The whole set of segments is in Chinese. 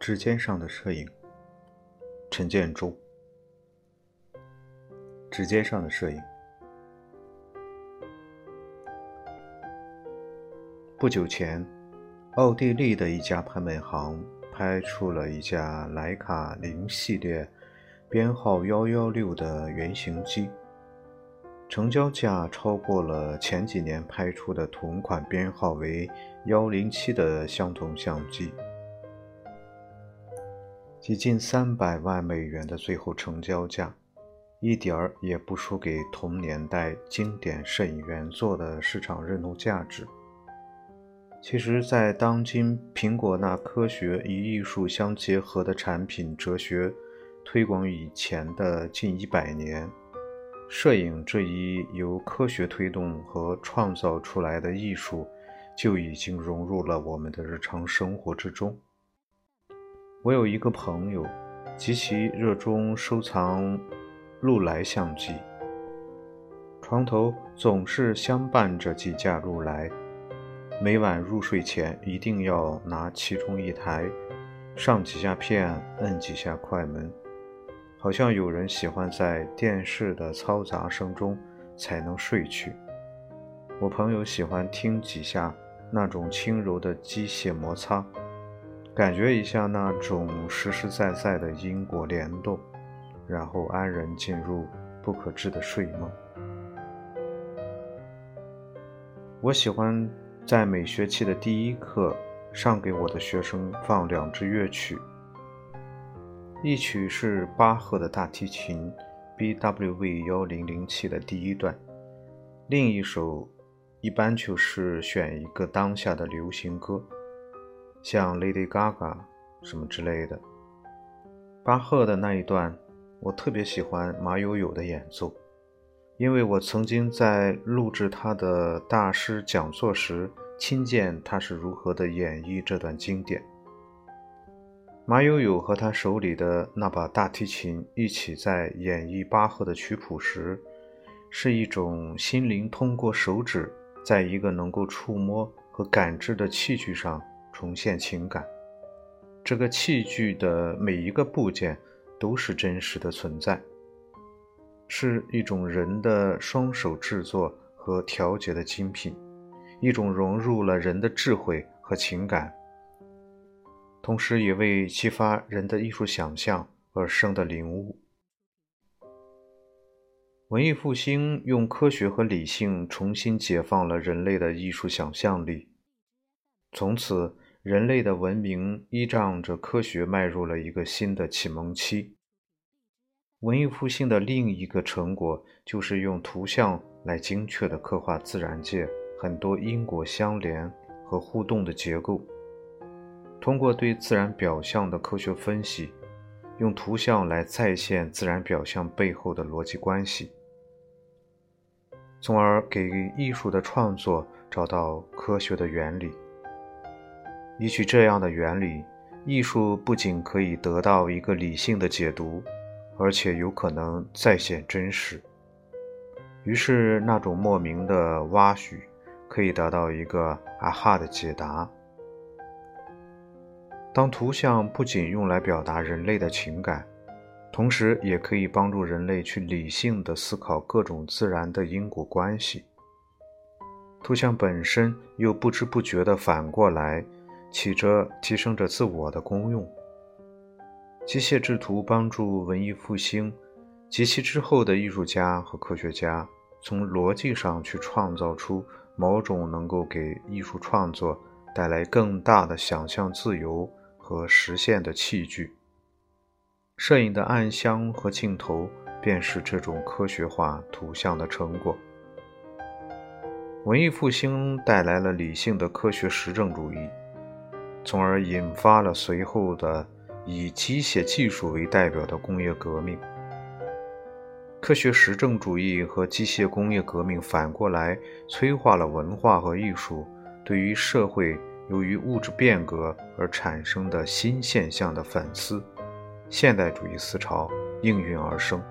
指尖上的摄影，陈建州。指尖上的摄影。不久前，奥地利的一家拍卖行拍出了一架徕卡零系列，编号幺幺六的原型机，成交价超过了前几年拍出的同款编号为幺零七的相同相机。以近三百万美元的最后成交价，一点儿也不输给同年代经典摄影原作的市场认同价值。其实，在当今苹果那科学与艺术相结合的产品哲学推广以前的近一百年，摄影这一由科学推动和创造出来的艺术，就已经融入了我们的日常生活之中。我有一个朋友，极其热衷收藏禄来相机，床头总是相伴着几架禄来，每晚入睡前一定要拿其中一台，上几下片，摁几下快门，好像有人喜欢在电视的嘈杂声中才能睡去。我朋友喜欢听几下那种轻柔的机械摩擦。感觉一下那种实实在在的因果联动，然后安然进入不可知的睡梦。我喜欢在每学期的第一课上给我的学生放两支乐曲，一曲是巴赫的大提琴 BWV 幺零零七的第一段，另一首一般就是选一个当下的流行歌。像 Lady Gaga 什么之类的，巴赫的那一段，我特别喜欢马友友的演奏，因为我曾经在录制他的大师讲座时，亲见他是如何的演绎这段经典。马友友和他手里的那把大提琴一起在演绎巴赫的曲谱时，是一种心灵通过手指，在一个能够触摸和感知的器具上。重现情感，这个器具的每一个部件都是真实的存在，是一种人的双手制作和调节的精品，一种融入了人的智慧和情感，同时也为激发人的艺术想象而生的领悟。文艺复兴用科学和理性重新解放了人类的艺术想象力，从此。人类的文明依仗着科学迈入了一个新的启蒙期。文艺复兴的另一个成果就是用图像来精确地刻画自然界很多因果相连和互动的结构。通过对自然表象的科学分析，用图像来再现自然表象背后的逻辑关系，从而给艺术的创作找到科学的原理。依据这样的原理，艺术不仅可以得到一个理性的解读，而且有可能再现真实。于是，那种莫名的挖许可以得到一个“啊哈”的解答。当图像不仅用来表达人类的情感，同时也可以帮助人类去理性的思考各种自然的因果关系。图像本身又不知不觉地反过来。起着提升着自我的功用。机械制图帮助文艺复兴及其之后的艺术家和科学家，从逻辑上去创造出某种能够给艺术创作带来更大的想象自由和实现的器具。摄影的暗箱和镜头便是这种科学化图像的成果。文艺复兴带来了理性的科学实证主义。从而引发了随后的以机械技术为代表的工业革命。科学实证主义和机械工业革命反过来催化了文化和艺术对于社会由于物质变革而产生的新现象的反思，现代主义思潮应运而生。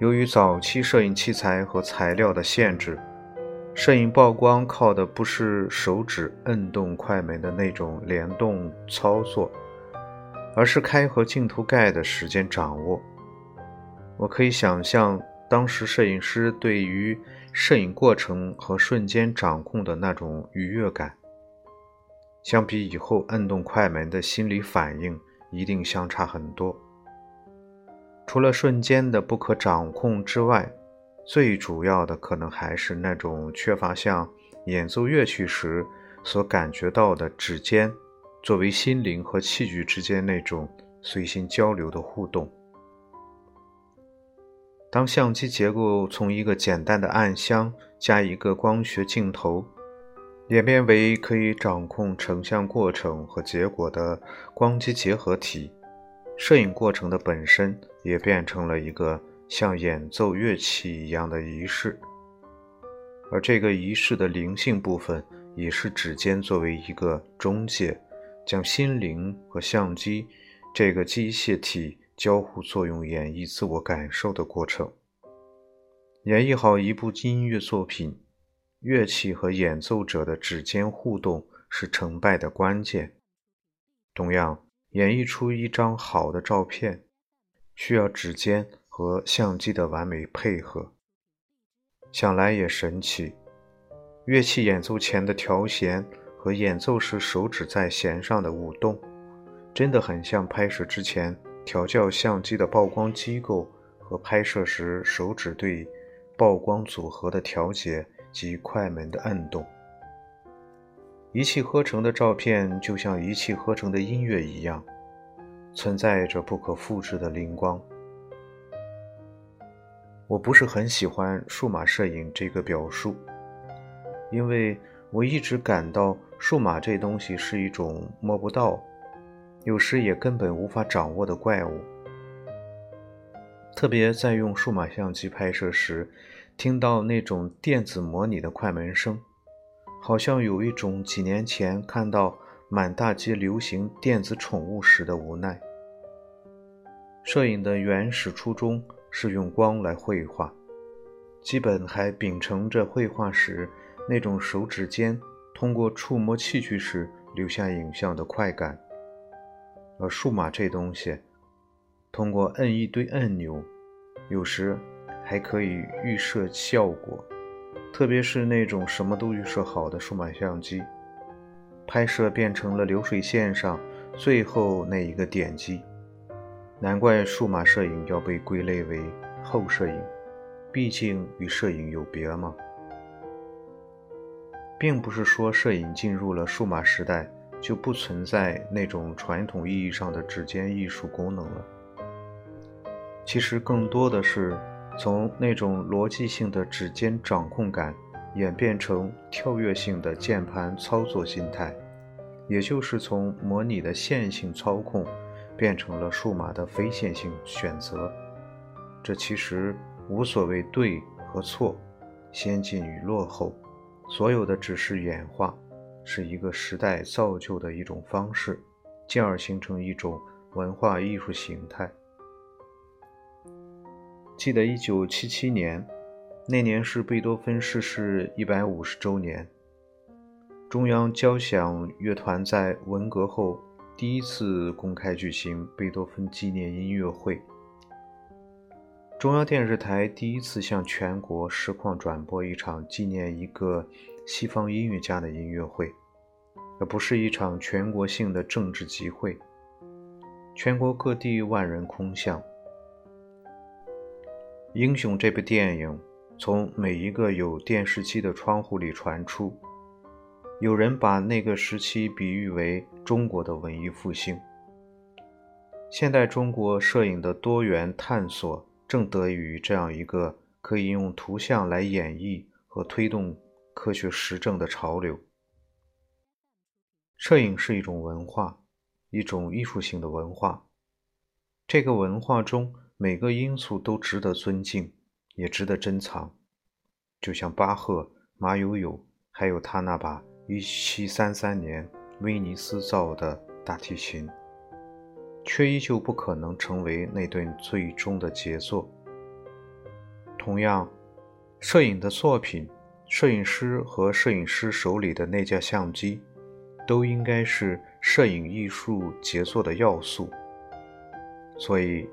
由于早期摄影器材和材料的限制。摄影曝光靠的不是手指摁动快门的那种联动操作，而是开合镜头盖的时间掌握。我可以想象当时摄影师对于摄影过程和瞬间掌控的那种愉悦感，相比以后摁动快门的心理反应，一定相差很多。除了瞬间的不可掌控之外，最主要的可能还是那种缺乏像演奏乐曲时所感觉到的指尖作为心灵和器具之间那种随心交流的互动。当相机结构从一个简单的暗箱加一个光学镜头，演变为可以掌控成像过程和结果的光机结合体，摄影过程的本身也变成了一个。像演奏乐器一样的仪式，而这个仪式的灵性部分，也是指尖作为一个中介，将心灵和相机这个机械体交互作用，演绎自我感受的过程。演绎好一部音乐作品，乐器和演奏者的指尖互动是成败的关键。同样，演绎出一张好的照片，需要指尖。和相机的完美配合，想来也神奇。乐器演奏前的调弦和演奏时手指在弦上的舞动，真的很像拍摄之前调教相机的曝光机构和拍摄时手指对曝光组合的调节及快门的按动。一气呵成的照片就像一气呵成的音乐一样，存在着不可复制的灵光。我不是很喜欢数码摄影这个表述，因为我一直感到数码这东西是一种摸不到，有时也根本无法掌握的怪物。特别在用数码相机拍摄时，听到那种电子模拟的快门声，好像有一种几年前看到满大街流行电子宠物时的无奈。摄影的原始初衷。是用光来绘画，基本还秉承着绘画时那种手指尖通过触摸器具时留下影像的快感。而数码这东西，通过摁一堆按钮，有时还可以预设效果，特别是那种什么都预设好的数码相机，拍摄变成了流水线上最后那一个点击。难怪数码摄影要被归类为后摄影，毕竟与摄影有别嘛。并不是说摄影进入了数码时代就不存在那种传统意义上的指尖艺术功能了。其实更多的是从那种逻辑性的指尖掌控感演变成跳跃性的键盘操作心态，也就是从模拟的线性操控。变成了数码的非线性选择，这其实无所谓对和错，先进与落后，所有的只是演化，是一个时代造就的一种方式，进而形成一种文化艺术形态。记得一九七七年，那年是贝多芬逝世一百五十周年，中央交响乐团在文革后。第一次公开举行贝多芬纪念音乐会，中央电视台第一次向全国实况转播一场纪念一个西方音乐家的音乐会，而不是一场全国性的政治集会。全国各地万人空巷。《英雄》这部电影从每一个有电视机的窗户里传出。有人把那个时期比喻为中国的文艺复兴。现代中国摄影的多元探索，正得益于这样一个可以用图像来演绎和推动科学实证的潮流。摄影是一种文化，一种艺术性的文化。这个文化中每个因素都值得尊敬，也值得珍藏。就像巴赫、马友友，还有他那把。一七三三年，威尼斯造的大提琴，却依旧不可能成为那顿最终的杰作。同样，摄影的作品摄影师和摄影师手里的那架相机，都应该是摄影艺术杰作的要素。所以，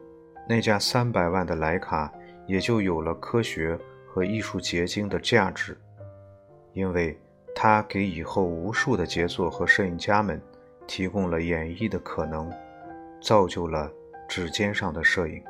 那架三百万的徕卡也就有了科学和艺术结晶的价值，因为他给以后无数的杰作和摄影家们提供了演绎的可能，造就了指尖上的摄影。